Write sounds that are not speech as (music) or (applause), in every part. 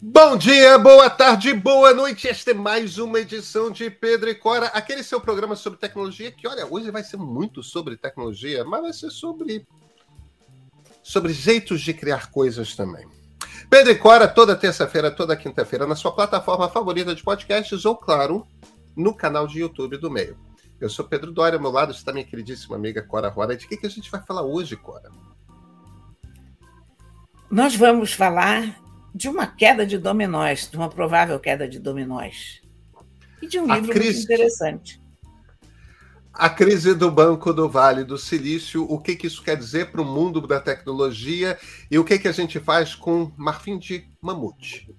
Bom dia, boa tarde, boa noite. Esta é mais uma edição de Pedro e Cora, aquele seu programa sobre tecnologia que, olha, hoje vai ser muito sobre tecnologia, mas vai ser sobre sobre jeitos de criar coisas também. Pedro e Cora toda terça-feira, toda quinta-feira na sua plataforma favorita de podcasts ou, claro, no canal de YouTube do Meio. Eu sou Pedro Dória, ao meu lado está minha queridíssima amiga Cora Roda. De que, que a gente vai falar hoje, Cora? Nós vamos falar de uma queda de dominós, de uma provável queda de dominós. E de um livro crise, muito interessante. A crise do Banco do Vale do Silício, o que, que isso quer dizer para o mundo da tecnologia e o que, que a gente faz com marfim de mamute.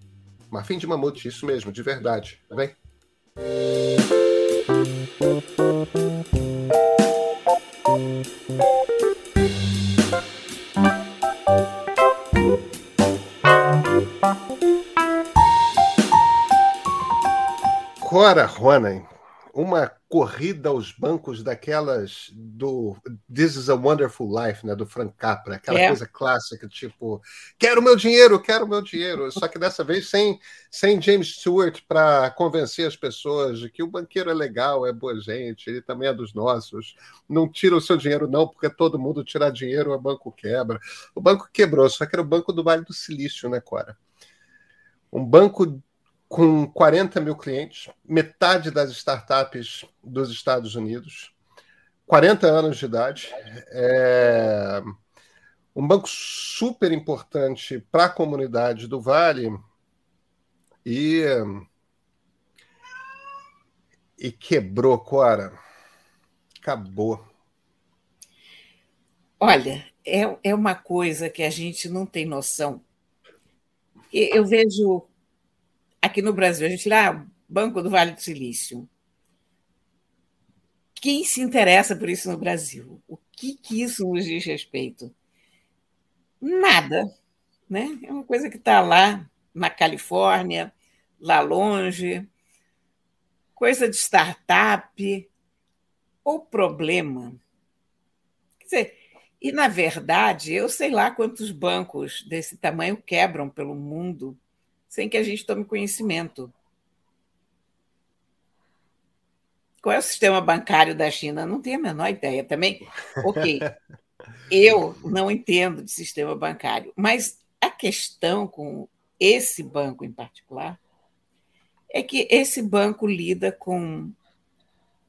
Marfim de mamute, isso mesmo, de verdade. Vem. Cora Ronan, uma corrida aos bancos daquelas do This is a Wonderful Life, né, do Frank Capra, aquela é. coisa clássica, tipo, quero meu dinheiro, quero meu dinheiro, só que dessa vez sem, sem James Stewart para convencer as pessoas de que o banqueiro é legal, é boa gente, ele também é dos nossos, não tira o seu dinheiro não, porque todo mundo tirar dinheiro, o banco quebra. O banco quebrou, só que era o Banco do Vale do Silício, né, Cora? Um banco com 40 mil clientes, metade das startups dos Estados Unidos, 40 anos de idade, é um banco super importante para a comunidade do Vale e, e quebrou, Cora. Acabou. Olha, é, é uma coisa que a gente não tem noção. Eu vejo aqui no Brasil, a gente lá, Banco do Vale do Silício. Quem se interessa por isso no Brasil? O que, que isso nos diz respeito? Nada. Né? É uma coisa que está lá na Califórnia, lá longe, coisa de startup. O problema. Quer dizer, e na verdade, eu sei lá quantos bancos desse tamanho quebram pelo mundo sem que a gente tome conhecimento. Qual é o sistema bancário da China? Não tenho a menor ideia. Também, ok, (laughs) eu não entendo de sistema bancário, mas a questão com esse banco em particular é que esse banco lida com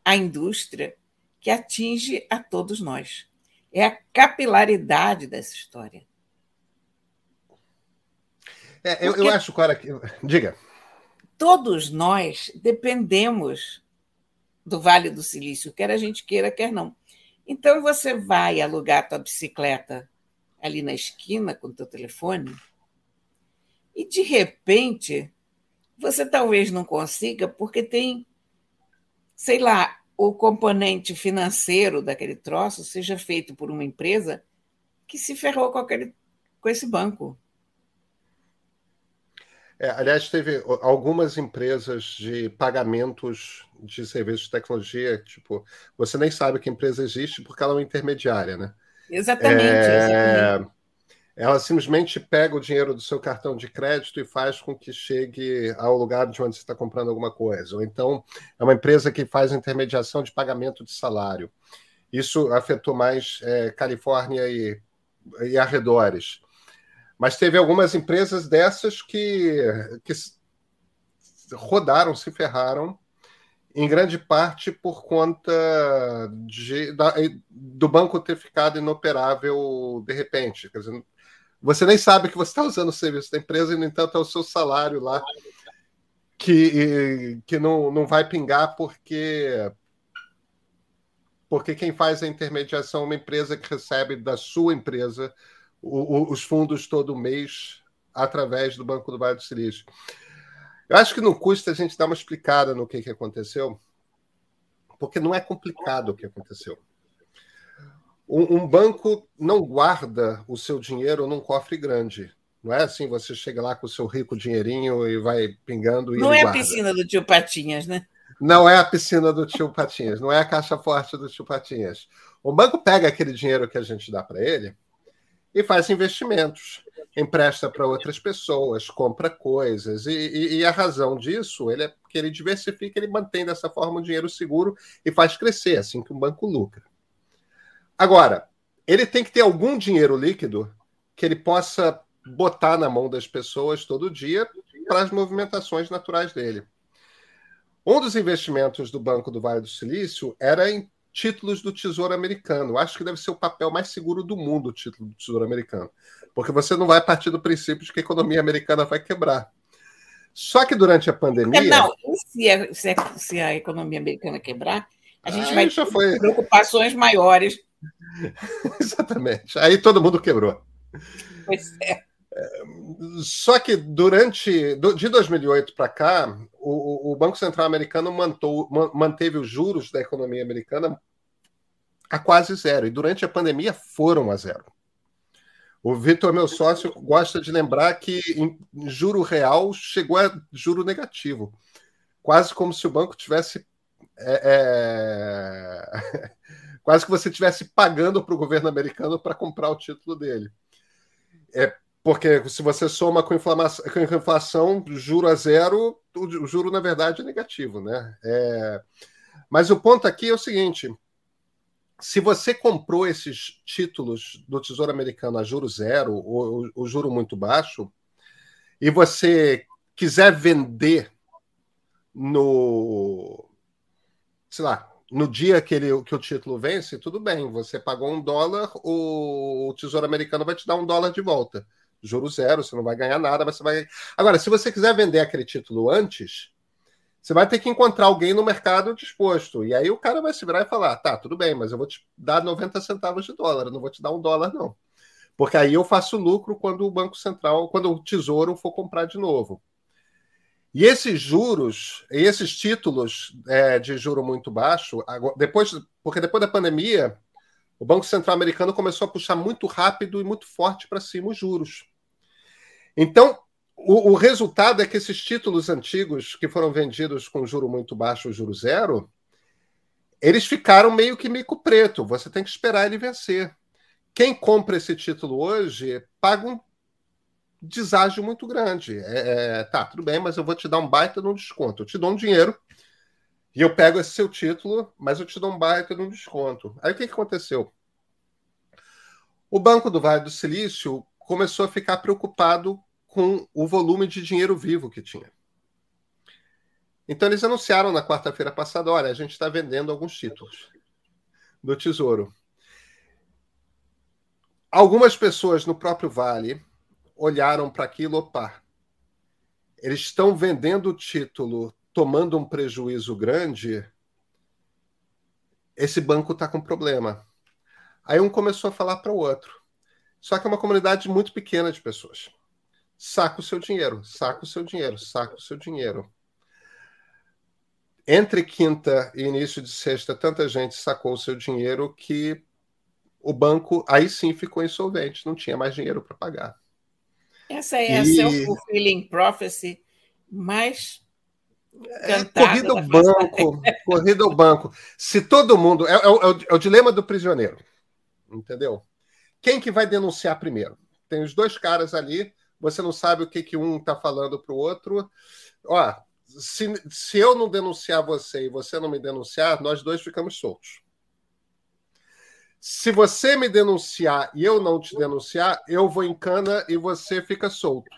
a indústria que atinge a todos nós. É a capilaridade dessa história. É, eu, eu acho, Cora, que. Diga. Todos nós dependemos do Vale do Silício, quer a gente queira, quer não. Então você vai alugar tua bicicleta ali na esquina com teu telefone e de repente você talvez não consiga porque tem, sei lá, o componente financeiro daquele troço seja feito por uma empresa que se ferrou com, aquele, com esse banco. É, aliás, teve algumas empresas de pagamentos de serviços de tecnologia, tipo, você nem sabe que empresa existe porque ela é uma intermediária, né? Exatamente, é... exatamente. Ela simplesmente pega o dinheiro do seu cartão de crédito e faz com que chegue ao lugar de onde você está comprando alguma coisa. Ou então é uma empresa que faz intermediação de pagamento de salário. Isso afetou mais é, Califórnia e, e arredores. Mas teve algumas empresas dessas que, que rodaram, se ferraram, em grande parte por conta de, da, do banco ter ficado inoperável de repente. Quer dizer, você nem sabe que você está usando o serviço da empresa e, no entanto, é o seu salário lá que, que não, não vai pingar porque porque quem faz a intermediação é uma empresa que recebe da sua empresa o, os fundos todo mês através do Banco do Vale do Silício. Eu acho que não custa a gente dar uma explicada no que, que aconteceu, porque não é complicado o que aconteceu. Um, um, banco não guarda o seu dinheiro num cofre grande. Não é assim, você chega lá com o seu rico dinheirinho e vai pingando e Não é guarda. a piscina do tio Patinhas, né? Não é a piscina do tio Patinhas, não é a caixa forte do tio Patinhas. O banco pega aquele dinheiro que a gente dá para ele e faz investimentos, empresta para outras pessoas, compra coisas. E, e, e, a razão disso ele é que ele diversifica, ele mantém dessa forma o dinheiro seguro e faz crescer, assim que um banco lucra. Agora, ele tem que ter algum dinheiro líquido que ele possa botar na mão das pessoas todo dia para as movimentações naturais dele. Um dos investimentos do Banco do Vale do Silício era em títulos do Tesouro Americano. Acho que deve ser o papel mais seguro do mundo, o título do Tesouro Americano. Porque você não vai partir do princípio de que a economia americana vai quebrar. Só que durante a pandemia. Não, se a, se a, se a economia americana quebrar, a gente vai ter foi... preocupações maiores. (laughs) Exatamente. Aí todo mundo quebrou. Pois é. Só que durante de 2008 para cá, o, o, Banco Central americano mantou, manteve os juros da economia americana a quase zero e durante a pandemia foram a zero. O Vitor, meu sócio, gosta de lembrar que em juro real chegou a juro negativo, quase como se o banco tivesse é, é... (laughs) quase que você estivesse pagando para o governo americano para comprar o título dele. É, porque se você soma com, com inflação, juro a zero, o juro, na verdade, é negativo. Né? É... Mas o ponto aqui é o seguinte: se você comprou esses títulos do Tesouro Americano a juro zero, ou o juro muito baixo, e você quiser vender no. sei lá, no dia que, ele, que o título vence, tudo bem, você pagou um dólar, o Tesouro Americano vai te dar um dólar de volta juro zero, você não vai ganhar nada, mas você vai. Agora, se você quiser vender aquele título antes, você vai ter que encontrar alguém no mercado disposto. E aí o cara vai se virar e falar: tá, tudo bem, mas eu vou te dar 90 centavos de dólar, não vou te dar um dólar, não. Porque aí eu faço lucro quando o Banco Central, quando o Tesouro for comprar de novo. E esses juros, esses títulos é, de juro muito baixo, depois, porque depois da pandemia, o Banco Central americano começou a puxar muito rápido e muito forte para cima os juros. Então, o, o, resultado é que esses títulos antigos que foram vendidos com juro muito baixo, juro zero, eles ficaram meio que mico preto. Você tem que esperar ele vencer. Quem compra esse título hoje paga um deságio muito grande. É, é, tá, tudo bem, mas eu vou te dar um baita de um desconto. Eu te dou um dinheiro e eu pego esse seu título, mas eu te dou um baita de um desconto. Aí o que, que aconteceu? O Banco do Vale do Silício começou a ficar preocupado com o volume de dinheiro vivo que tinha. Então eles anunciaram na quarta-feira passada: olha, a gente está vendendo alguns títulos do Tesouro. Algumas pessoas no próprio Vale olharam para aquilo, opa, eles estão vendendo o título tomando um prejuízo grande, esse banco está com problema. Aí um começou a falar para o outro. Só que é uma comunidade muito pequena de pessoas. Saca o seu dinheiro, saca o seu dinheiro, saca o seu dinheiro. Entre quinta e início de sexta, tanta gente sacou o seu dinheiro que o banco aí sim ficou insolvente, não tinha mais dinheiro para pagar. Essa é e... a self-fulfilling prophecy mais é, corrida ao banco, (laughs) corrida ao banco. Se todo mundo. É, é, é, o, é, o, dilema do prisioneiro. Entendeu? Quem que vai denunciar primeiro? Tem os dois caras ali, você não sabe o que, que um está falando para o outro. Ó, se, se eu não denunciar você e você não me denunciar, nós dois ficamos soltos. Se você me denunciar e eu não te denunciar, eu vou em cana e você fica solto.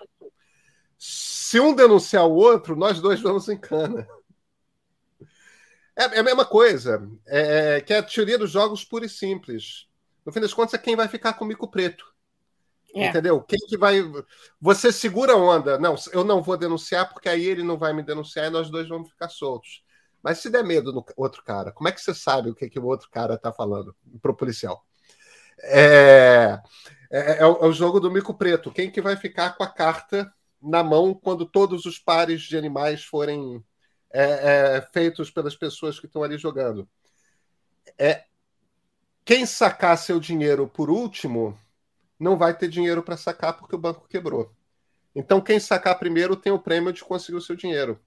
Se um denunciar o outro, nós dois vamos em cana. É, é a mesma coisa. É, é, que é a teoria dos jogos pura e simples. No fim das contas, é quem vai ficar com o mico preto. É. Entendeu? Quem que vai. Você segura a onda. Não, eu não vou denunciar, porque aí ele não vai me denunciar e nós dois vamos ficar soltos. Mas se der medo no outro cara, como é que você sabe o que, que o outro cara está falando pro policial? É, é, é, o, é o jogo do mico preto. Quem que vai ficar com a carta na mão quando todos os pares de animais forem é, é, feitos pelas pessoas que estão ali jogando. É, quem sacar seu dinheiro por último não vai ter dinheiro para sacar porque o banco quebrou. Então, quem sacar primeiro tem o prêmio de conseguir o seu dinheiro.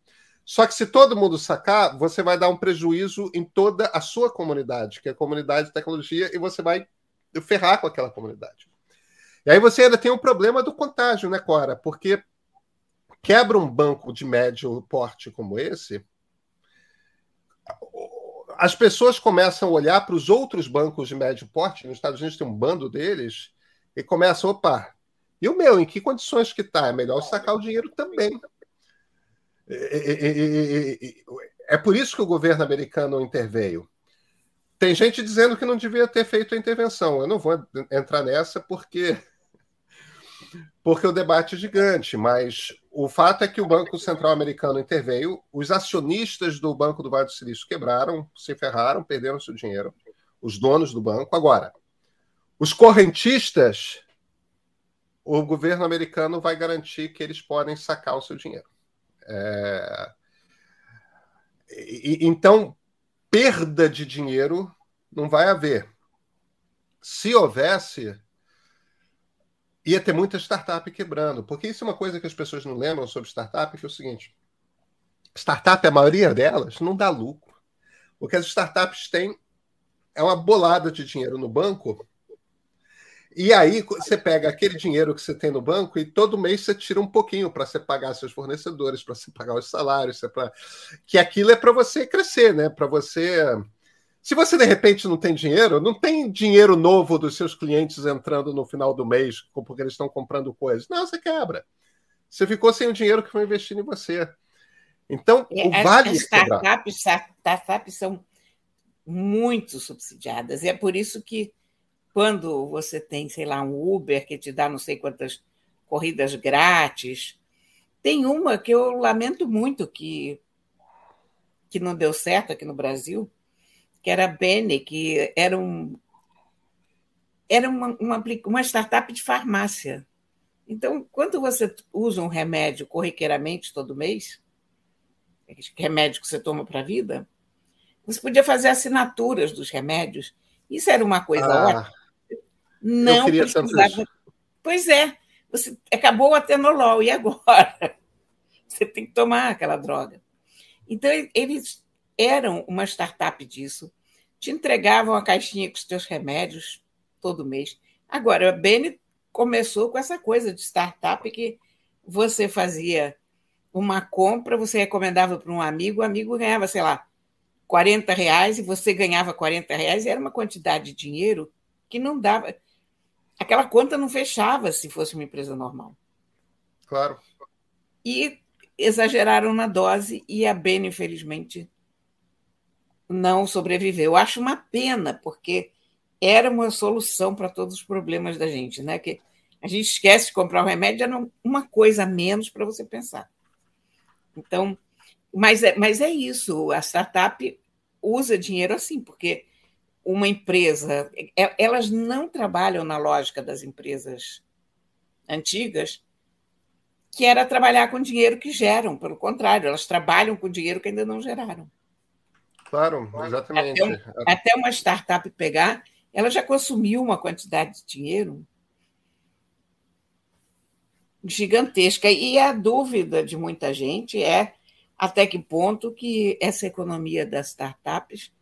Só que se todo mundo sacar, você vai dar um prejuízo em toda a sua comunidade, que é a comunidade de tecnologia, e você vai ferrar com aquela comunidade. E aí você ainda tem o problema do contágio, né, Cora? Porque quebra um banco de médio porte como esse, as pessoas começam a olhar para os outros bancos de médio porte, nos Estados Unidos tem um bando deles, e começam, opa, e o meu, em que condições que está? É melhor sacar o dinheiro também. É por isso que o governo americano interveio. Tem gente dizendo que não devia ter feito a intervenção. Eu não vou entrar nessa porque porque o debate é gigante, mas o fato é que o Banco Central Americano interveio, os acionistas do Banco do Vale do Silício quebraram, se ferraram, perderam seu dinheiro, os donos do banco. Agora, os correntistas, o governo americano vai garantir que eles podem sacar o seu dinheiro. É... E, então, perda de dinheiro não vai haver. Se houvesse, ia ter muita startup quebrando. Porque isso é uma coisa que as pessoas não lembram sobre startup, que é o seguinte: startup, a maioria delas, não dá lucro. O que as startups têm é uma bolada de dinheiro no banco. E aí você pega aquele dinheiro que você tem no banco e todo mês você tira um pouquinho para você pagar seus fornecedores, para você pagar os salários, pra... que aquilo é para você crescer, né? Para você se você de repente não tem dinheiro, não tem dinheiro novo dos seus clientes entrando no final do mês porque eles estão comprando coisas. Não, você quebra. Você ficou sem o dinheiro que foi investido em você. Então, é, o vale. As startups, startups são muito subsidiadas. E é por isso que, quando você tem, sei lá, um Uber que te dá não sei quantas corridas grátis, tem uma que eu lamento muito que, que não deu certo aqui no Brasil, que era a Bene, que era, um, era uma, uma, uma startup de farmácia. Então, quando você usa um remédio corriqueiramente todo mês, remédio que você toma para a vida, você podia fazer assinaturas dos remédios. Isso era uma coisa ah, ótima. Não precisava. Pois é, você acabou o atenolol, e agora? (laughs) Você tem que tomar aquela droga. Então, eles eram uma startup disso, te entregavam a caixinha com os teus remédios todo mês. Agora, a Bene começou com essa coisa de startup que você fazia uma compra, você recomendava para um amigo, o amigo ganhava, sei lá, 40 reais e você ganhava 40 reais, e era uma quantidade de dinheiro que não dava. Aquela conta não fechava se fosse uma empresa normal. Claro. E exageraram na dose e a Bene, infelizmente, não sobreviveu. Eu acho uma pena, porque era uma solução para todos os problemas da gente, né? Que a gente esquece de comprar o remédio, era uma coisa a menos para você pensar. Então, mas é, mas é isso, a startup usa dinheiro assim, porque uma empresa, é, elas não trabalham na lógica das empresas antigas, que era trabalhar com dinheiro que geram, pelo contrário, elas trabalham com dinheiro que ainda não geraram. Claro, exatamente. Até, até uma startup pegar, ela já consumiu uma quantidade de dinheiro gigantesca. E a dúvida de muita gente é até que ponto que essa economia das startups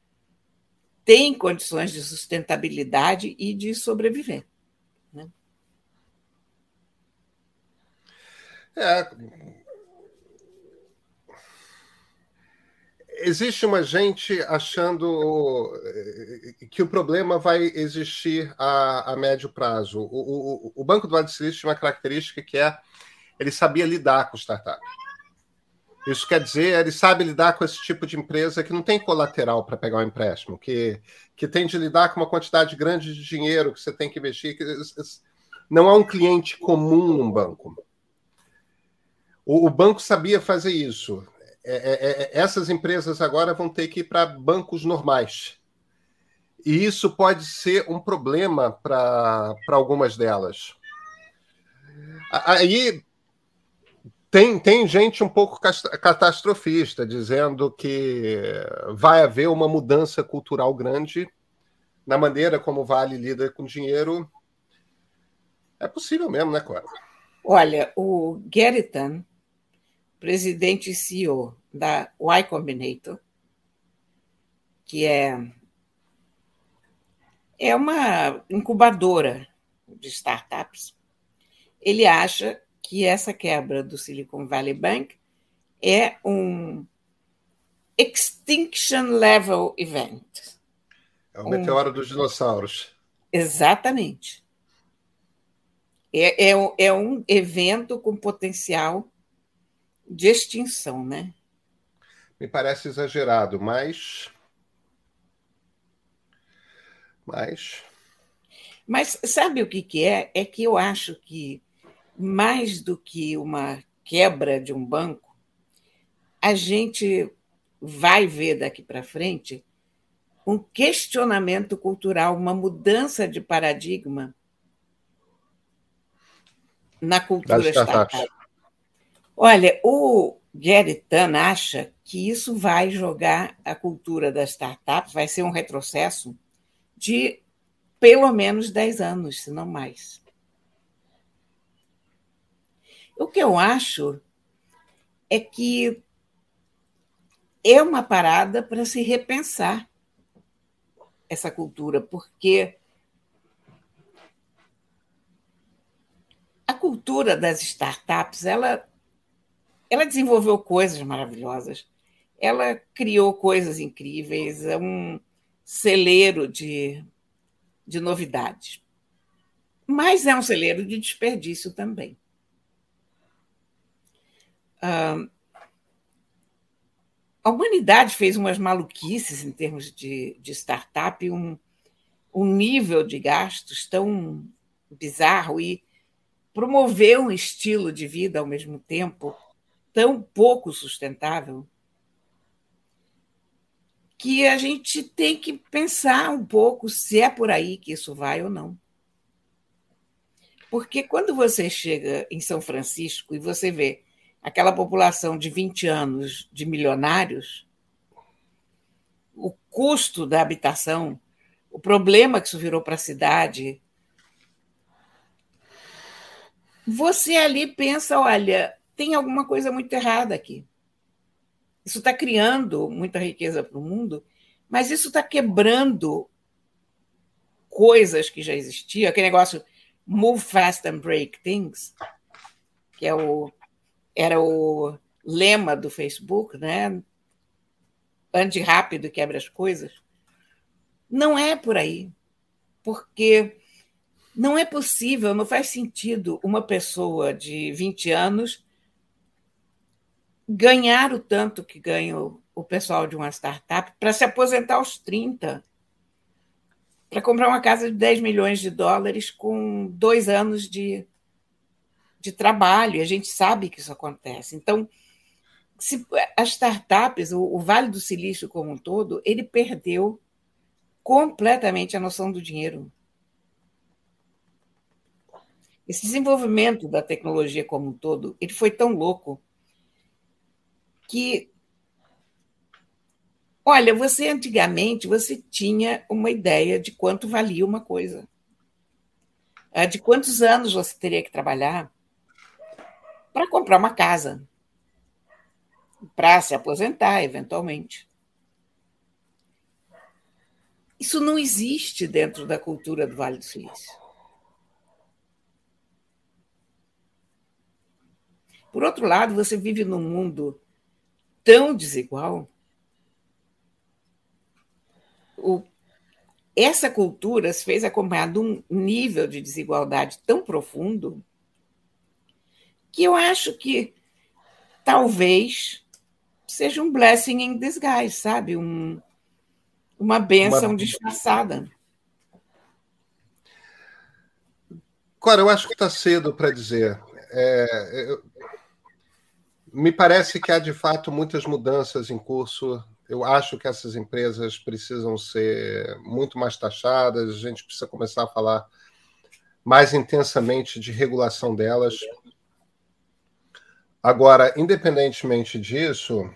tem condições de sustentabilidade e de sobreviver. Né? É, existe uma gente achando eh, que o problema vai existir a, a médio prazo. O, o, o, Banco do Vale do tinha uma característica que é ele sabia lidar com startup. Isso quer dizer, ele sabe lidar com esse tipo de empresa que não tem colateral para pegar um empréstimo, que, que tem de lidar com uma quantidade grande de dinheiro que você tem que investir. Que não é um cliente comum num banco. O, o banco sabia fazer isso. É, é, é, essas empresas agora vão ter que ir para bancos normais. E isso pode ser um problema para algumas delas. Aí tem, tem gente um pouco catastrofista, dizendo que vai haver uma mudança cultural grande na maneira como o Vale lida com dinheiro. É possível mesmo, né, Cora? Olha, o Geritan presidente e CEO da Y Combinator, que é, é uma incubadora de startups, ele acha que essa quebra do Silicon Valley Bank é um extinction level event. É o meteoro um... dos dinossauros. Exatamente. É, é, é um evento com potencial de extinção, né? Me parece exagerado, mas. Mas. Mas sabe o que, que é? É que eu acho que, mais do que uma quebra de um banco, a gente vai ver daqui para frente um questionamento cultural, uma mudança de paradigma na cultura startup. Olha, o Gary Tan acha que isso vai jogar a cultura da startup, vai ser um retrocesso de pelo menos 10 anos, se não mais. O que eu acho é que é uma parada para se repensar essa cultura, porque a cultura das startups, ela, ela desenvolveu coisas maravilhosas, ela criou coisas incríveis, é um celeiro de, de novidades. Mas é um celeiro de desperdício também. A humanidade fez umas maluquices em termos de, de startup, um, um nível de gastos tão bizarro e promoveu um estilo de vida ao mesmo tempo tão pouco sustentável que a gente tem que pensar um pouco se é por aí que isso vai ou não. Porque quando você chega em São Francisco e você vê aquela população de 20 anos de milionários, o custo da habitação, o problema que isso virou para a cidade, você ali pensa: olha, tem alguma coisa muito errada aqui. Isso está criando muita riqueza para o mundo, mas isso está quebrando coisas que já existiam. Aquele negócio move fast and break things, que é o, era o lema do Facebook, né? Ande rápido e quebra as coisas. Não é por aí, porque não é possível, não faz sentido uma pessoa de 20 anos ganhar o tanto que ganha o pessoal de uma startup para se aposentar aos 30, para comprar uma casa de 10 milhões de dólares com dois anos de, de trabalho, e a gente sabe que isso acontece. Então, se, as startups, o, o Vale do Silício como um todo, ele perdeu completamente a noção do dinheiro. Esse desenvolvimento da tecnologia como um todo, ele foi tão louco que olha, você antigamente você tinha uma ideia de quanto valia uma coisa. É, de quantos anos você teria que trabalhar para comprar uma casa, para se aposentar eventualmente. Isso não existe dentro da cultura do Vale do Silício. Por outro lado, você vive num mundo tão desigual. O, essa cultura se fez acompanhar de um nível de desigualdade tão profundo que eu acho que talvez seja um blessing in disguise, sabe? Um, uma benção uma... disfarçada. Cora, eu acho que está cedo para dizer. É, eu, me parece que há de fato muitas mudanças em curso. Eu acho que essas empresas precisam ser muito mais taxadas, a gente precisa começar a falar mais intensamente de regulação delas. Agora, independentemente disso,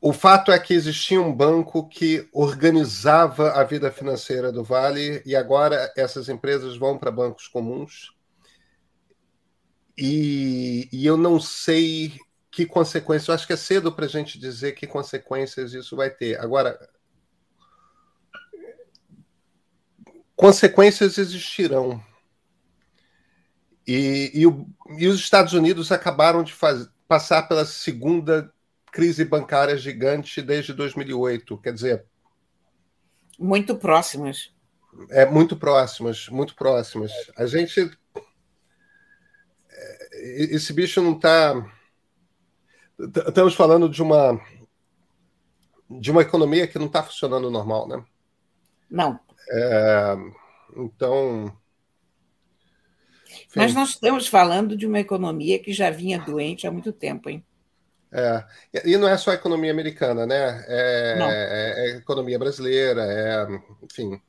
o fato é que existia um banco que organizava a vida financeira do Vale e agora essas empresas vão para bancos comuns e, e eu não sei que consequências, eu acho que é cedo para a gente dizer que consequências isso vai ter. Agora, consequências existirão. E, e, o, e, os Estados Unidos acabaram de faz, passar pela segunda crise bancária gigante desde 2008. Quer dizer. Muito próximas. É, muito próximas, muito próximas. A gente. É, esse bicho não está. Estamos falando de uma de uma economia que não está funcionando normal, né? Não. É, então. Enfim. Mas nós estamos falando de uma economia que já vinha doente há muito tempo, hein? É, e não é só a economia americana, né? É, é, é a economia brasileira, é, enfim.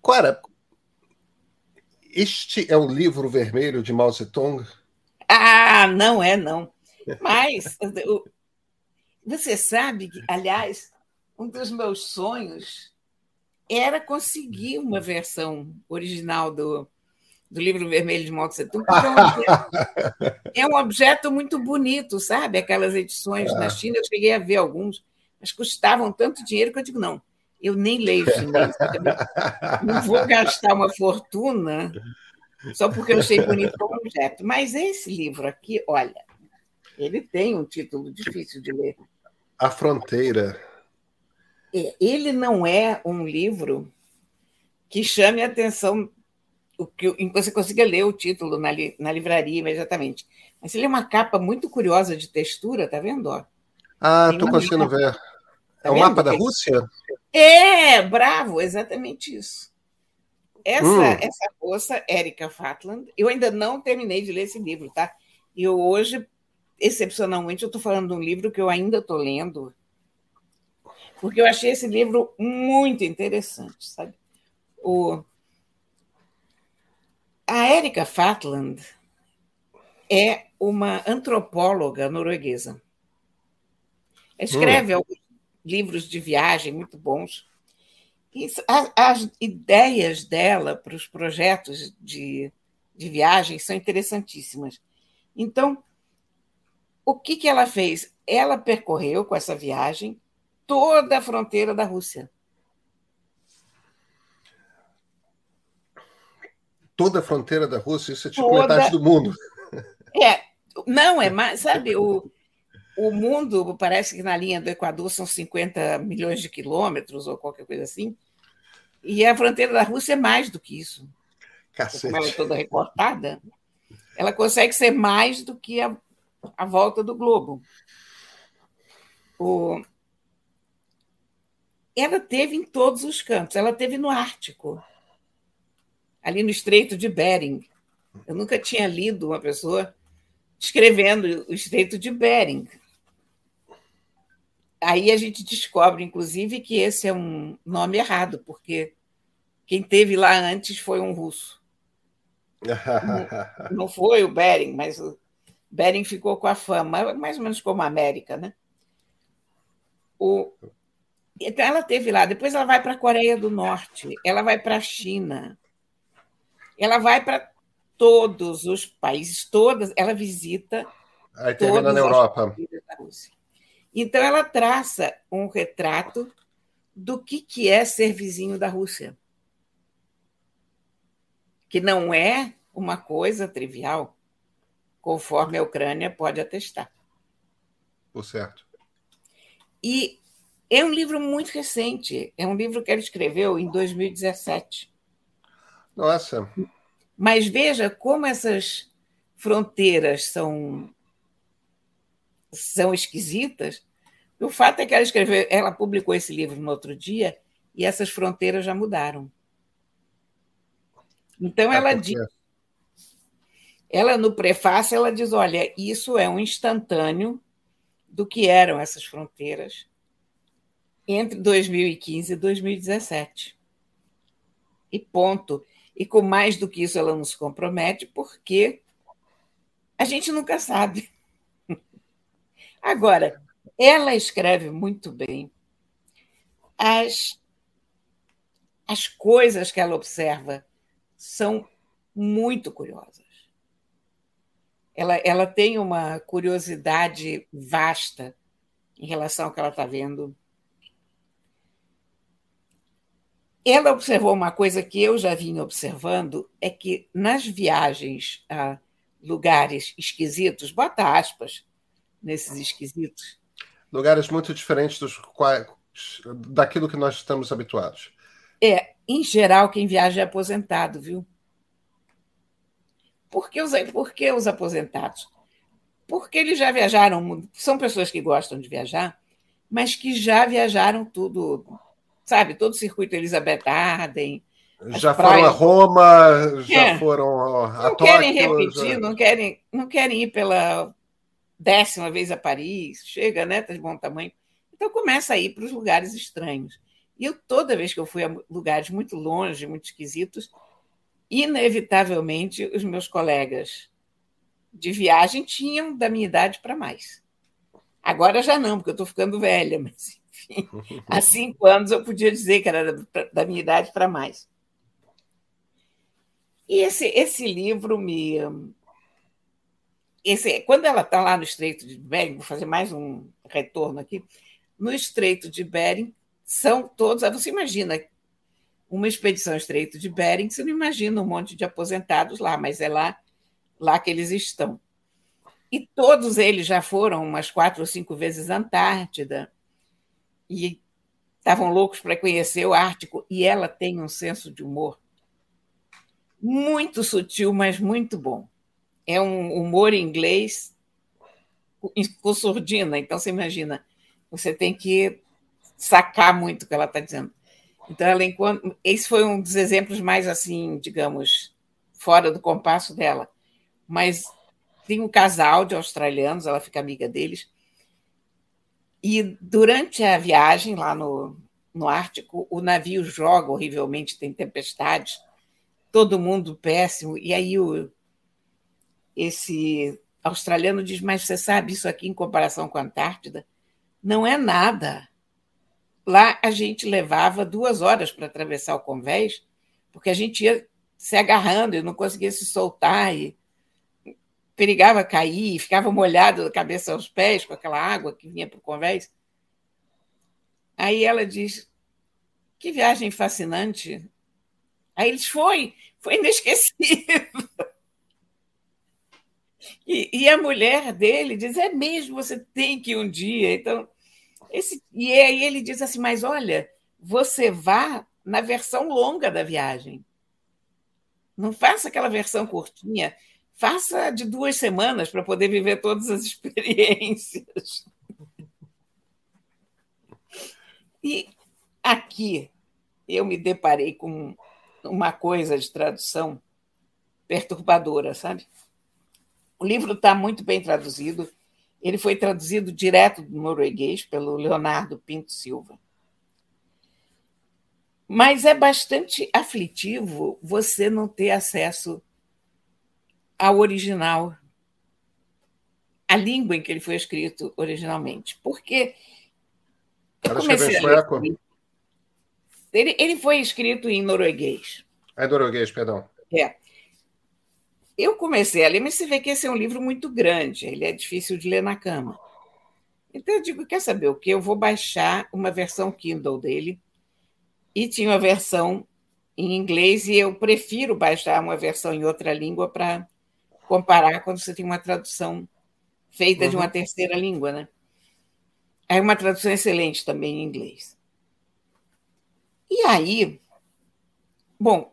Cora, este é o livro vermelho de Mao Zedong? Ah, não é, não. Mas você sabe que, aliás, um dos meus sonhos era conseguir uma versão original do, do livro vermelho de Mao Tse Tung, porque é um, objeto, é um objeto muito bonito, sabe? Aquelas edições é. na China, eu cheguei a ver alguns, mas custavam tanto dinheiro que eu digo, não, eu nem leio chinês, não vou gastar uma fortuna só porque eu achei bonito como objeto. Mas esse livro aqui, olha, ele tem um título difícil de ler. A Fronteira. É, ele não é um livro que chame a atenção, o que você consiga ler o título na, li, na livraria imediatamente. Mas ele é uma capa muito curiosa de textura, tá vendo? Ah, estou conseguindo ver. Tá é o vendo? mapa da Rússia? É, bravo, exatamente isso. Essa, hum. essa moça, Erika Fatland, eu ainda não terminei de ler esse livro, tá? E eu hoje, excepcionalmente, eu estou falando de um livro que eu ainda estou lendo, porque eu achei esse livro muito interessante, sabe? O... A Erika Fatland é uma antropóloga norueguesa. Escreve hum. alguns livros de viagem muito bons. E as ideias dela para os projetos de, de viagem são interessantíssimas. Então, o que, que ela fez? Ela percorreu com essa viagem toda a fronteira da Rússia. Toda a fronteira da Rússia? Isso é tipo toda... metade do mundo. É, não, é mais, sabe, o, o mundo parece que na linha do Equador são 50 milhões de quilômetros ou qualquer coisa assim, e a fronteira da Rússia é mais do que isso. Cacete. Como ela é toda recortada, ela consegue ser mais do que a, a volta do globo. O, ela teve em todos os cantos. Ela teve no Ártico, ali no Estreito de Bering. Eu nunca tinha lido uma pessoa escrevendo o Estreito de Bering. Aí a gente descobre, inclusive, que esse é um nome errado, porque quem teve lá antes foi um russo. não, (laughs) não foi o Bering, mas o Bering ficou com a fama, mais ou menos como a América, né? O, então, ela teve lá. Depois, ela vai para a Coreia do Norte, ela vai para a China, ela vai para todos os países, todas. Ela visita. Aí termina na Europa. Então, ela traça um retrato do que, que é ser vizinho da Rússia. Que não é uma coisa trivial, conforme a Ucrânia pode atestar. Por certo. E é um livro muito recente. É um livro que ele escreveu em 2017. Nossa. Mas veja como essas fronteiras são são esquisitas. O fato é que ela escreveu, ela publicou esse livro no outro dia e essas fronteiras já mudaram. Então ela diz, ela no prefácio ela diz, olha, isso é um instantâneo do que eram essas fronteiras entre 2015 e 2017. E ponto. E com mais do que isso, ela nos compromete, porque a gente nunca sabe. Agora, ela escreve muito bem as, as coisas que ela observa são muito curiosas. Ela, ela tem uma curiosidade vasta em relação ao que ela está vendo ela observou uma coisa que eu já vinha observando, é que nas viagens a lugares esquisitos, bota aspas nesses esquisitos. Lugares muito diferentes dos quais, daquilo que nós estamos habituados. É, em geral, quem viaja é aposentado, viu? Por que os, por que os aposentados? Porque eles já viajaram, são pessoas que gostam de viajar, mas que já viajaram tudo, sabe, todo o circuito Elizabeth Arden. Já praias. foram a Roma, já é. foram a Não querem repetir, já... não, querem, não querem ir pela décima vez a Paris, chega, né? Tá de bom tamanho. Então começa a ir para os lugares estranhos. E eu, toda vez que eu fui a lugares muito longe, muito esquisitos, inevitavelmente os meus colegas de viagem tinham da minha idade para mais. Agora já não, porque eu estou ficando velha, (laughs) mas enfim, há cinco anos eu podia dizer que era da minha idade para mais. E esse, esse livro me. Esse, quando ela está lá no Estreito de Bering, vou fazer mais um retorno aqui. No Estreito de Bering, são todos. Você imagina uma expedição Estreito de Bering, você não imagina um monte de aposentados lá, mas é lá, lá que eles estão. E todos eles já foram umas quatro ou cinco vezes à Antártida e estavam loucos para conhecer o Ártico. E ela tem um senso de humor muito sutil, mas muito bom. É um humor inglês com surdina. Então, você imagina, você tem que sacar muito o que ela está dizendo. Então, ela, enquanto, esse foi um dos exemplos mais, assim, digamos, fora do compasso dela. Mas tem um casal de australianos, ela fica amiga deles. E durante a viagem lá no, no Ártico, o navio joga horrivelmente, tem tempestades todo mundo péssimo. E aí o, esse australiano diz: Mas você sabe, isso aqui em comparação com a Antártida não é nada. Lá a gente levava duas horas para atravessar o convés, porque a gente ia se agarrando e não conseguia se soltar e perigava cair, ficava molhado da cabeça aos pés com aquela água que vinha para o convés. Aí ela diz: Que viagem fascinante. Aí eles foi, foi inesquecível. E, e, a mulher dele diz: é mesmo, você tem que ir um dia. Então, esse, e aí ele diz assim: mas olha, você vá na versão longa da viagem. Não faça aquela versão curtinha, faça de duas semanas para poder viver todas as (laughs) experiências. E aqui eu me deparei com uma coisa de tradução perturbadora, sabe? O livro está muito bem traduzido. Ele foi traduzido direto do norueguês pelo Leonardo Pinto Silva. Mas é bastante aflitivo você não ter acesso ao original, à língua em que ele foi escrito originalmente. Porque eu comecei a ler, ele, ele foi escrito em norueguês. É norueguês, perdão. É. Eu comecei a ler, mas você vê que esse é um livro muito grande, ele é difícil de ler na cama. Então eu digo, quer saber o que? Eu vou baixar uma versão Kindle dele, e tinha uma versão em inglês, e eu prefiro baixar uma versão em outra língua para comparar quando você tem uma tradução feita uhum. de uma uhum. terceira língua, né? É uma tradução excelente também em inglês. E aí, bom,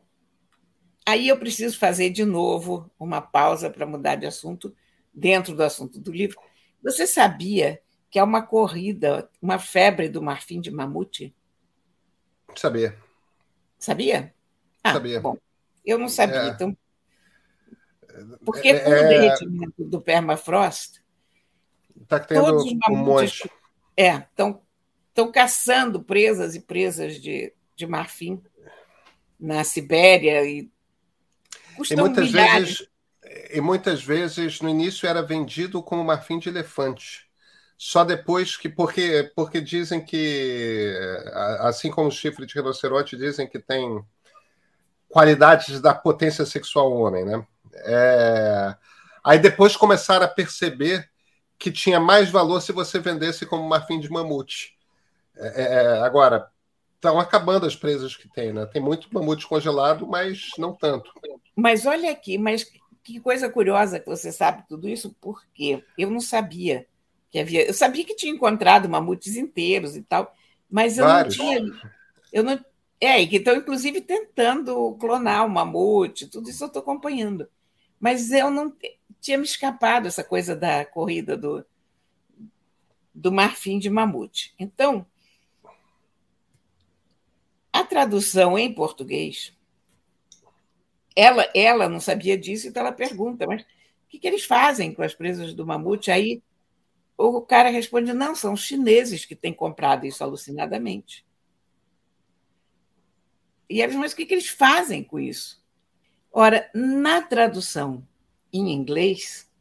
aí eu preciso fazer de novo uma pausa para mudar de assunto dentro do assunto do livro. Você sabia que é uma corrida, uma febre do marfim de mamute? Sabia. Sabia? Ah, sabia. Bom, eu não sabia. É. Então, porque é, com o é. derretimento do permafrost, tá tendo todos os mamutes um. É, estão estão caçando presas e presas de de marfim na Sibéria e e muitas vezes e muitas vezes no início era vendido como marfim de elefante. Só depois que porque porque dizem que assim como o chifre de rinoceronte dizem que tem qualidades da potência sexual homem, né? É... Aí depois começaram a perceber que tinha mais valor se você vendesse como marfim de mamute. É, é, agora, estão acabando as presas que tem, né? Tem muito mamute congelado, mas não tanto. Mas olha aqui, mas que coisa curiosa que você sabe tudo isso, porque eu não sabia que havia. Eu sabia que tinha encontrado mamutes inteiros e tal, mas eu Vários. não tinha. Eu não, é, e que estão, inclusive, tentando clonar o mamute, tudo isso eu estou acompanhando. Mas eu não tinha me escapado essa coisa da corrida do, do marfim de mamute. Então, a tradução em português, ela, ela não sabia disso, então ela pergunta, mas o que, que eles fazem com as presas do mamute? Aí o cara responde: não, são os chineses que têm comprado isso alucinadamente. E eles, mas o que, que eles fazem com isso? Ora, na tradução em inglês,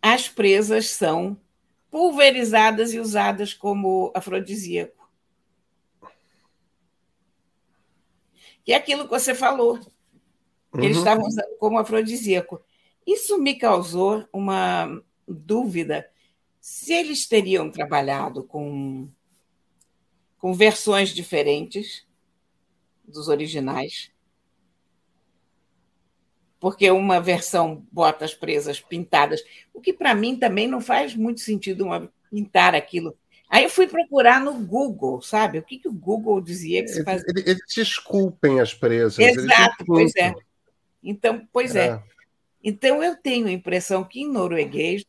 as presas são pulverizadas e usadas como afrodisíaco. Que é aquilo que você falou, que uhum. eles estavam usando como afrodisíaco. Isso me causou uma dúvida se eles teriam trabalhado com, com versões diferentes dos originais, porque uma versão bota as presas pintadas, o que para mim também não faz muito sentido uma, pintar aquilo. Aí eu fui procurar no Google, sabe? O que, que o Google dizia que se fazia. Eles, eles desculpem as presas. Exato, pois é. Então, pois é. é. Então eu tenho a impressão que em norueguês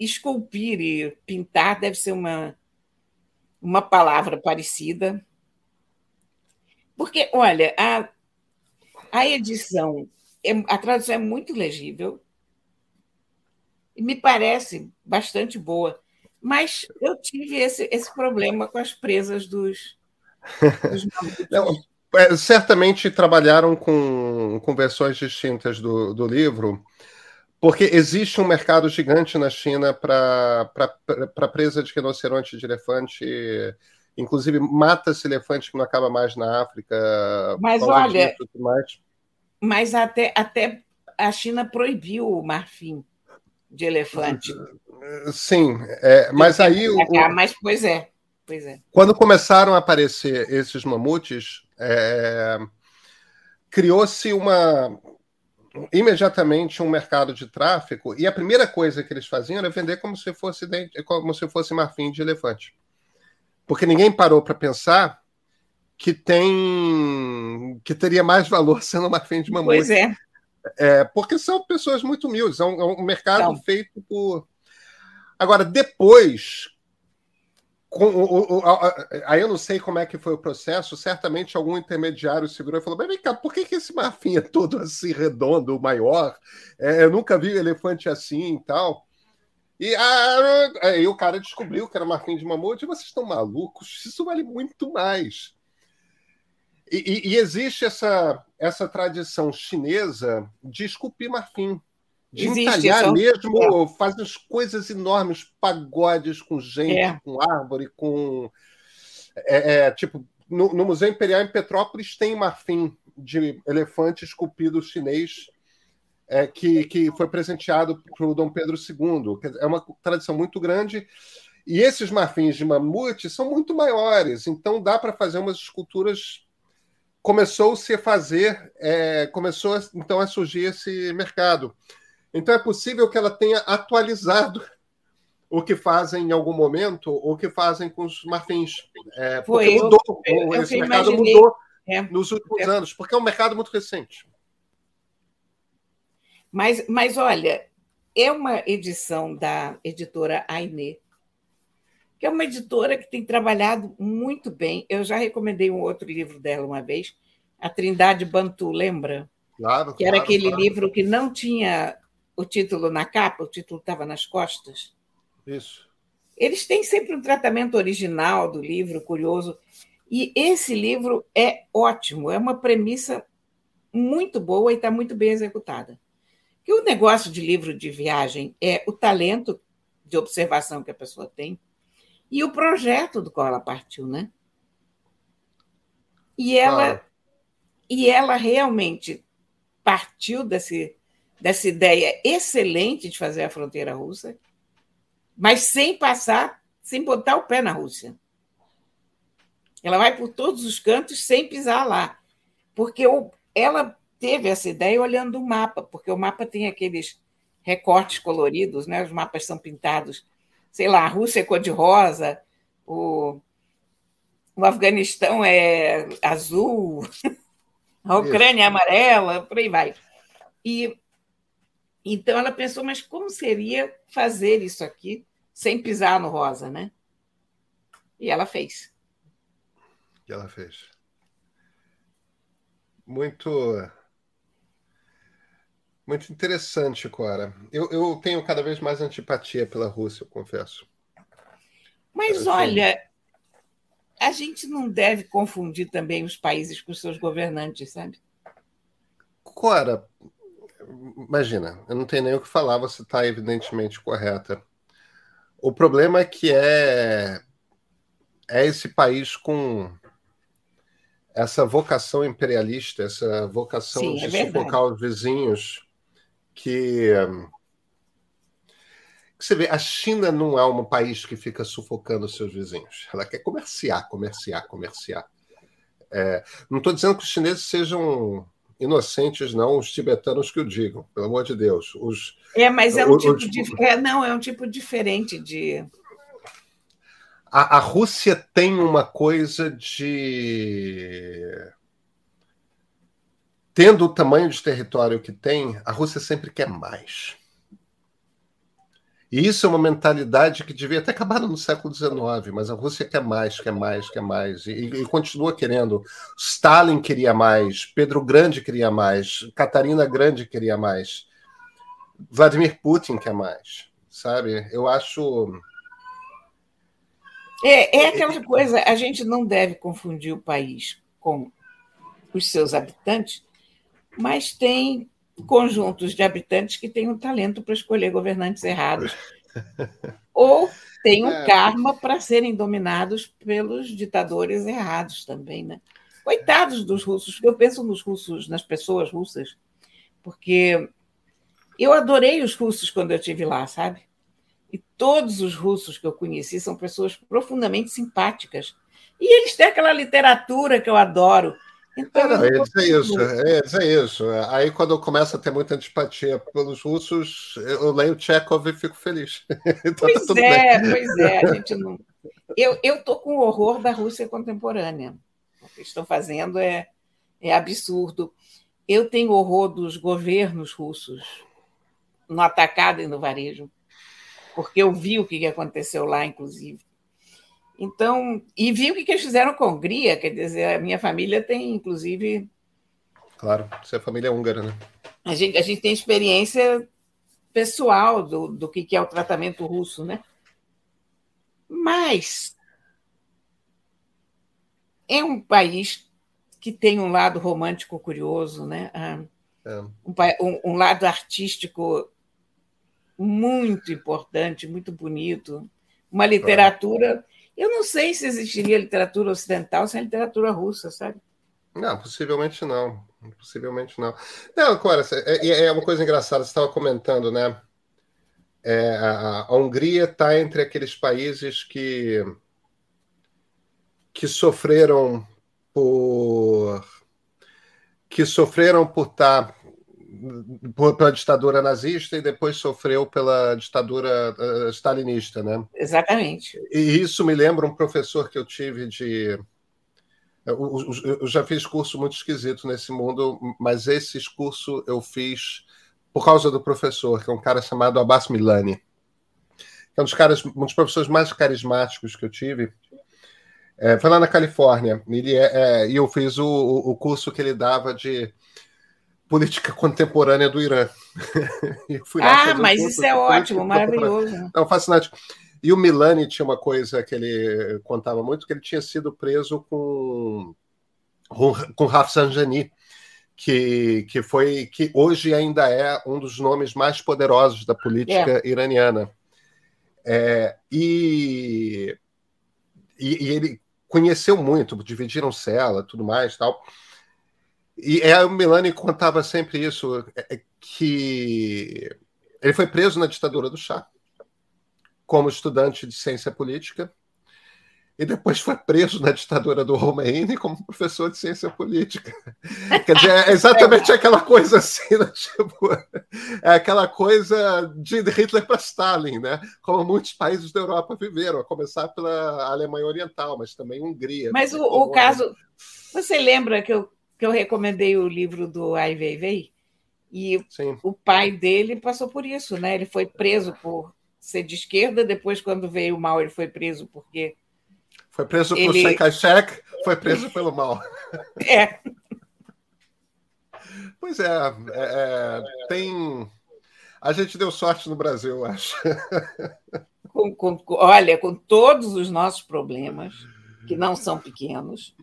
esculpir e pintar deve ser uma, uma palavra parecida. Porque, olha, a, a edição, é, a tradução é muito legível e me parece bastante boa. Mas eu tive esse, esse problema com as presas dos, dos (laughs) Não, é, certamente trabalharam com, com versões distintas do, do livro, porque existe um mercado gigante na China para presa de rinoceronte de elefante Inclusive, mata-se elefante que não acaba mais na África. Mas olha, mas até, até a China proibiu o marfim de elefante. Sim, é, mas aí. O, mas pois é, pois é. Quando começaram a aparecer esses mamutes, é, criou-se uma imediatamente um mercado de tráfico e a primeira coisa que eles faziam era vender como se fosse como se fosse marfim de elefante. Porque ninguém parou para pensar que tem que teria mais valor (laughs) sendo fenda de mamute. Pois é. É. Porque são pessoas muito humildes, é um, é um mercado Não. feito por. Agora, depois. Com o, o, a, aí eu não sei como é que foi o processo, certamente algum intermediário segurou e falou: Mas vem cá, por que, que esse marfim é todo assim redondo, maior? É, eu nunca vi um elefante assim e tal. E ah, aí o cara descobriu que era marfim de mamute, e vocês estão malucos? Isso vale muito mais. E, e, existe essa, essa tradição chinesa de esculpir marfim, de existe, entalhar mesmo, é. faz as coisas enormes, pagodes com gente, é. com árvore, com. É, é, tipo, no, no Museu Imperial em Petrópolis tem marfim de elefante esculpido chinês é, que, que foi presenteado para o Dom Pedro II. É uma tradição muito grande. E esses marfins de mamute são muito maiores, então dá para fazer umas esculturas. Começou-se a fazer, é, começou então a surgir esse mercado. Então é possível que ela tenha atualizado o que fazem em algum momento, o que fazem com os marfins. É, porque Foi, mudou, eu, eu, esse mercado imaginei. mudou é, nos últimos é. anos, porque é um mercado muito recente. Mas, mas olha, é uma edição da editora Aine, que é uma editora que tem trabalhado muito bem. Eu já recomendei um outro livro dela uma vez, A Trindade Bantu, lembra? Claro, que era aquele claro. livro que não tinha o título na capa, o título estava nas costas. Isso. Eles têm sempre um tratamento original do livro, curioso. E esse livro é ótimo, é uma premissa muito boa e está muito bem executada. Que o negócio de livro de viagem é o talento de observação que a pessoa tem e o projeto do qual ela partiu, né? E ela, e ela realmente partiu desse, dessa ideia excelente de fazer a fronteira russa, mas sem passar, sem botar o pé na Rússia. Ela vai por todos os cantos sem pisar lá. Porque ela teve essa ideia olhando o mapa, porque o mapa tem aqueles recortes coloridos, né? os mapas são pintados, sei lá, a Rússia é cor-de-rosa, o, o Afeganistão é azul, (laughs) a Ucrânia é amarela, por aí vai. E então ela pensou, mas como seria fazer isso aqui sem pisar no rosa, né? E ela fez. E ela fez. Muito muito interessante, Cora. Eu, eu tenho cada vez mais antipatia pela Rússia, eu confesso. Mas olha, a gente não deve confundir também os países com seus governantes, sabe? Cora, imagina, eu não tenho nem o que falar, você está evidentemente correta. O problema é que é, é esse país com essa vocação imperialista, essa vocação Sim, de é sufocar os vizinhos, que, que, você vê, a China não é um país que fica sufocando seus vizinhos. Ela quer comerciar, comerciar, comerciar. É, não estou dizendo que os chineses sejam inocentes, não os tibetanos que o digam, pelo amor de Deus. Os, é, mas é um tipo de, é, não, é um tipo diferente de. A, a Rússia tem uma coisa de. Tendo o tamanho de território que tem, a Rússia sempre quer mais. E isso é uma mentalidade que devia até acabar no século XIX, mas a Rússia quer mais, quer mais, quer mais, e, e, continua querendo. Stalin queria mais, Pedro Grande queria mais, Catarina Grande queria mais, Vladimir Putin quer mais, sabe? Eu acho. É, é aquela coisa, a gente não deve confundir o país com os seus habitantes, mas tem conjuntos de habitantes que têm um talento para escolher governantes errados. (laughs) Ou têm um é. karma para serem dominados pelos ditadores errados também, né? Coitados dos russos, eu penso nos russos, nas pessoas russas, porque eu adorei os russos quando eu estive lá, sabe? E todos os russos que eu conheci são pessoas profundamente simpáticas. E eles têm aquela literatura que eu adoro, então, é, não, é isso, é, é isso. Aí quando eu começo a ter muita antipatia pelos russos, eu leio Chekhov e fico feliz. (laughs) então, pois tá é, bem. pois é, a gente não. (laughs) Eu estou com horror da Rússia contemporânea. O que estão fazendo é, é absurdo. Eu tenho horror dos governos russos no atacado e no varejo, porque eu vi o que aconteceu lá, inclusive. Então, e vi o que eles fizeram com a Hungria, quer dizer, a minha família tem, inclusive. Claro, você é família húngara, né? A gente, a gente tem experiência pessoal do, do que é o tratamento russo, né? Mas é um país que tem um lado romântico curioso, né? Ah, é. Um, um, lado artístico muito importante, muito bonito, uma literatura eu não sei se existiria literatura ocidental sem literatura russa, sabe? Não, possivelmente não. Possivelmente não. Não, Cora, é, é, é uma coisa engraçada, você estava comentando, né? É, a, a Hungria está entre aqueles países que, que sofreram por que sofreram por estar tá pela ditadura nazista e depois sofreu pela ditadura uh, stalinista, né? Exatamente. E isso me lembra um professor que eu tive de. Eu, eu já fiz curso muito esquisito nesse mundo, mas esse curso eu fiz por causa do professor, que é um cara chamado Abbas Milani, é um dos caras, um dos professores mais carismáticos que eu tive. É, foi lá na Califórnia. Ele é, é, e eu fiz o, o curso que ele dava de política contemporânea do Irã. (laughs) ah, mas um isso é ótimo, maravilhoso. Não, fascinante. E o Milani tinha uma coisa que ele contava muito, que ele tinha sido preso com com Rafsanjani, que, que foi que hoje ainda é um dos nomes mais poderosos da política é. iraniana. É, e, e, e, ele conheceu muito, dividiram cela, tudo mais, tal. E é, o Milani contava sempre isso, é, é, que ele foi preso na ditadura do chá, como estudante de ciência política. e depois foi preso na ditadura do Romeini como professor de ciência política. Quer dizer, é exatamente aquela coisa assim, né? tipo, é aquela coisa de Hitler para Stalin, né? Como muitos países da Europa viveram, a começar pela Alemanha Oriental, mas também Hungria. Mas o, o caso, você lembra que eu, que eu recomendei o livro do Ai Weiwei? E Sim. o pai dele passou por isso, né? Ele foi preso por ser de esquerda, depois, quando veio o mal, ele foi preso porque foi preso ele... por Sheikh foi preso pelo mal. (laughs) É. Pois é, é, é, tem. A gente deu sorte no Brasil, eu acho. Com, com, olha, com todos os nossos problemas, que não são pequenos,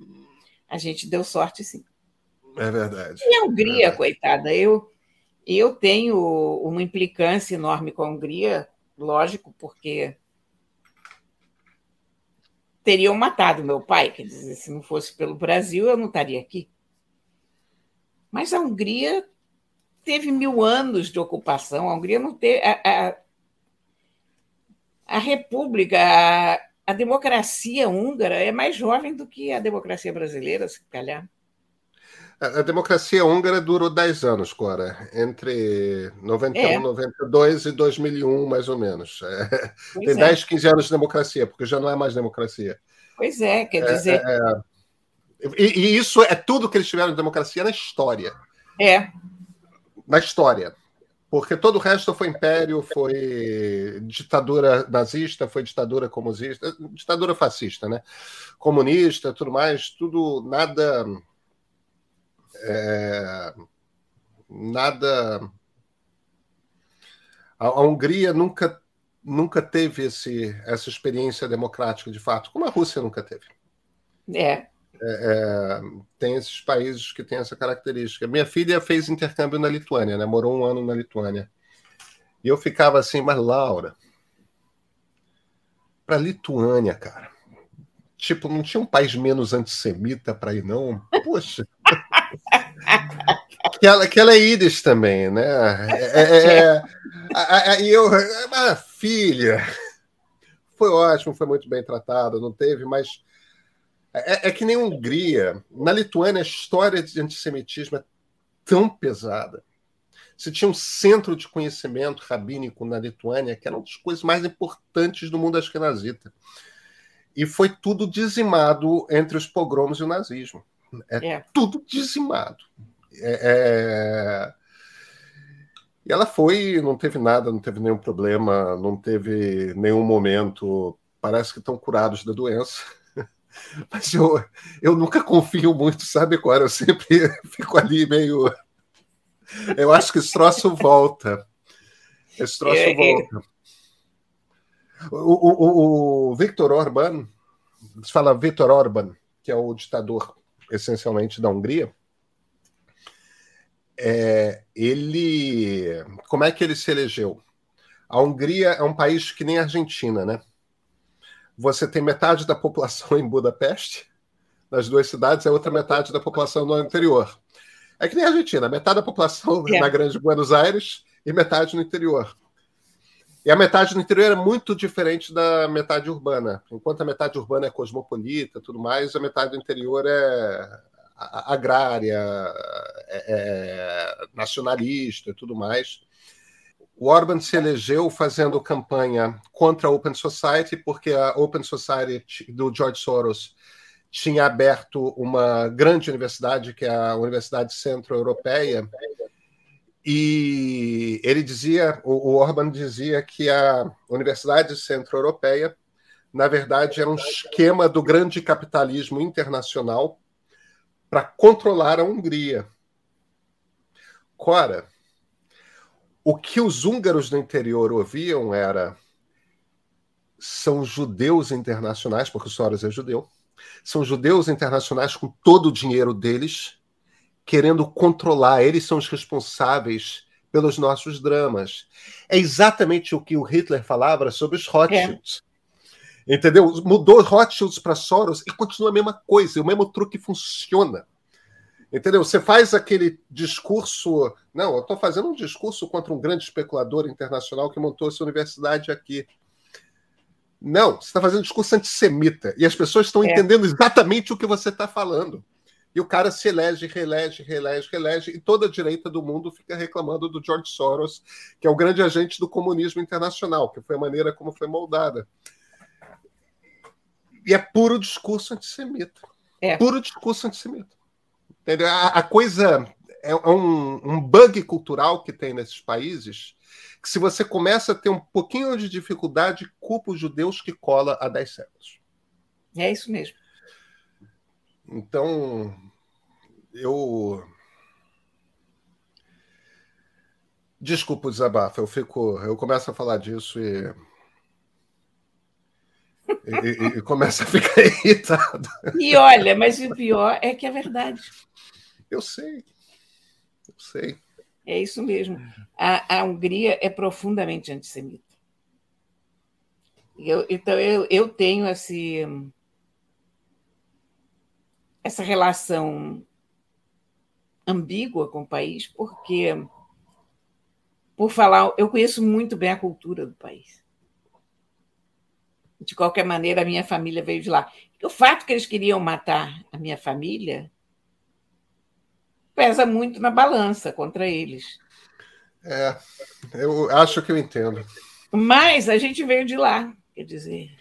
a gente deu sorte sim. É verdade. E a Hungria, é coitada, eu, eu tenho uma implicância enorme com a Hungria, lógico, porque teriam matado meu pai. Quer dizer, se não fosse pelo Brasil, eu não estaria aqui. Mas a Hungria teve mil anos de ocupação. A Hungria não teve. A, a, a República, a, a democracia húngara é mais jovem do que a democracia brasileira, se calhar. A, democracia húngara durou 10 anos, Cora, entre 91, é. 92 e 2001, mais ou menos. É, tem é. 10, 15 anos de democracia, porque já não é mais democracia. Pois é, quer é, dizer. É, e, e, isso é tudo que eles tiveram de democracia na história. É. Na história. Porque todo o resto foi império, foi ditadura nazista, foi ditadura comunista, ditadura fascista, né? Comunista, tudo mais, tudo, nada é, nada. A, a, Hungria nunca, nunca teve esse, essa experiência democrática de fato, como a Rússia nunca teve. É. É, é, tem esses países que têm essa característica. Minha filha fez intercâmbio na Lituânia, né? morou um ano na Lituânia. E eu ficava assim, mas Laura, para Lituânia, cara, tipo, não tinha um país menos antissemita para ir, não? Poxa que, ela, que ela é íris também, né? É, é, é, e eu, filha, foi ótimo, foi muito bem tratada, não teve, mas é, é, que nem Hungria. Na Lituânia, a história de antissemitismo é tão pesada. Você tinha um centro de conhecimento rabínico na Lituânia, que era uma das coisas mais importantes do mundo askenazita. E foi tudo dizimado entre os pogroms e o nazismo. É, é. tudo dizimado. É, é, e ela foi, não teve nada, não teve nenhum problema, não teve nenhum momento. Parece que estão curados da doença. (laughs) Mas eu, eu nunca confio muito, sabe, Cora? Eu sempre (laughs) fico ali meio. Eu acho que esse troço volta. Esse troço é, é. volta. O, o, o Victor Orban, se fala Victor Orban, que é o ditador essencialmente da Hungria, é, ele. Como é que ele se elegeu? A Hungria é um país que nem a Argentina, né? Você tem metade da população (laughs) em Budapeste, nas duas cidades, a outra metade da população no interior. É que nem a Argentina, metade da população é. na Grande Buenos Aires e metade no interior. E a metade no interior é muito diferente da metade urbana. Enquanto a metade urbana é cosmopolita tudo mais, a metade do interior é agrária, é, é nacionalista e tudo mais. O Orban se elegeu fazendo campanha contra a Open Society, porque a Open Society do George Soros tinha aberto uma grande universidade, que é a Universidade Centro-Europeia, e ele dizia, o, Orban dizia que a Universidade Centro-Europeia, na verdade, era um esquema do grande capitalismo internacional para controlar a Hungria. Cora, o que os húngaros do interior ouviam era são judeus internacionais, porque o Soros é judeu, são judeus internacionais com todo o dinheiro deles querendo controlar, eles são os responsáveis pelos nossos dramas. É exatamente o que o Hitler falava sobre os Rothschilds. É. Entendeu? Mudou Rothschilds para Soros e continua a mesma coisa, o mesmo truque funciona. Entendeu? Você faz aquele discurso. Não, eu estou fazendo um discurso contra um grande especulador internacional que montou essa universidade aqui. Não, você está fazendo discurso antissemita. E as pessoas estão é. entendendo exatamente o que você está falando. E o cara se elege, reelege, reelege, reelege, e toda a direita do mundo fica reclamando do George Soros, que é o grande agente do comunismo internacional, que foi a maneira como foi moldada. E é puro discurso antissemita. É. Puro discurso antissemita. Entendeu? A, a coisa é, é um, um bug cultural que tem nesses países que se você começa a ter um pouquinho de dificuldade, culpa os judeus que cola há 10 séculos. É isso mesmo. Então, eu. Desculpa o desabafo, eu fico. Eu começo a falar disso e. e, e começa a ficar (laughs) irritado. E olha, mas o pior é que é verdade. Eu sei. Eu sei. É isso mesmo. A, a Hungria é profundamente antissemita. Eu, então, eu, eu tenho esse, essa relação ambígua com o país, porque, por falar, eu conheço muito bem a cultura do país. De qualquer maneira, a minha família veio de lá. O fato que eles queriam matar a minha família pesa muito na balança contra eles. É, eu acho que eu entendo. Mas a gente veio de lá, quer dizer.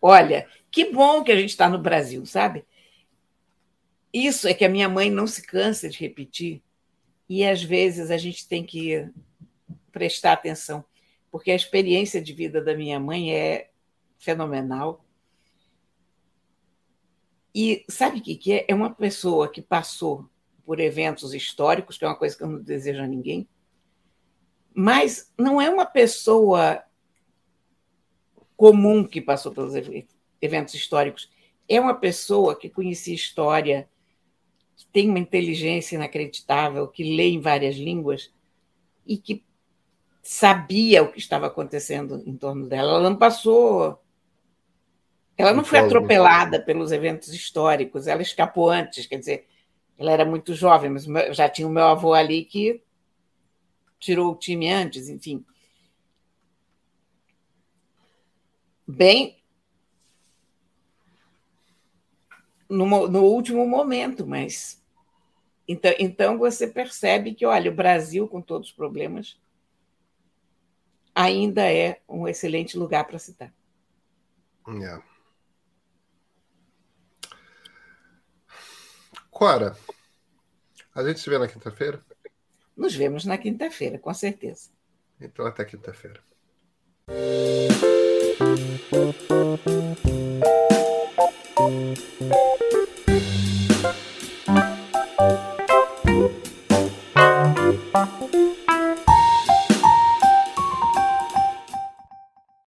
Olha, que bom que a gente está no Brasil, sabe? Isso é que a minha mãe não se cansa de repetir, e às vezes a gente tem que prestar atenção, porque a experiência de vida da minha mãe é fenomenal e sabe o que, é? É uma pessoa que passou por eventos históricos, que é uma coisa que eu não desejo a ninguém, mas não é uma pessoa comum que passou pelos eventos históricos. É uma pessoa que conhecia história, que tem uma inteligência inacreditável, que lê em várias línguas e que sabia o que estava acontecendo em torno dela. Ela não passou ela não foi atropelada pelos eventos históricos, ela escapou antes, quer dizer, ela era muito jovem, mas já tinha o meu avô ali que tirou o time antes, enfim. Bem, no, no último momento, mas. Então, então você percebe que, olha, o Brasil, com todos os problemas, ainda é um excelente lugar para citar. Yeah. Cora, a gente se vê na quinta-feira? Nos vemos na quinta-feira, com certeza. Então, até quinta-feira.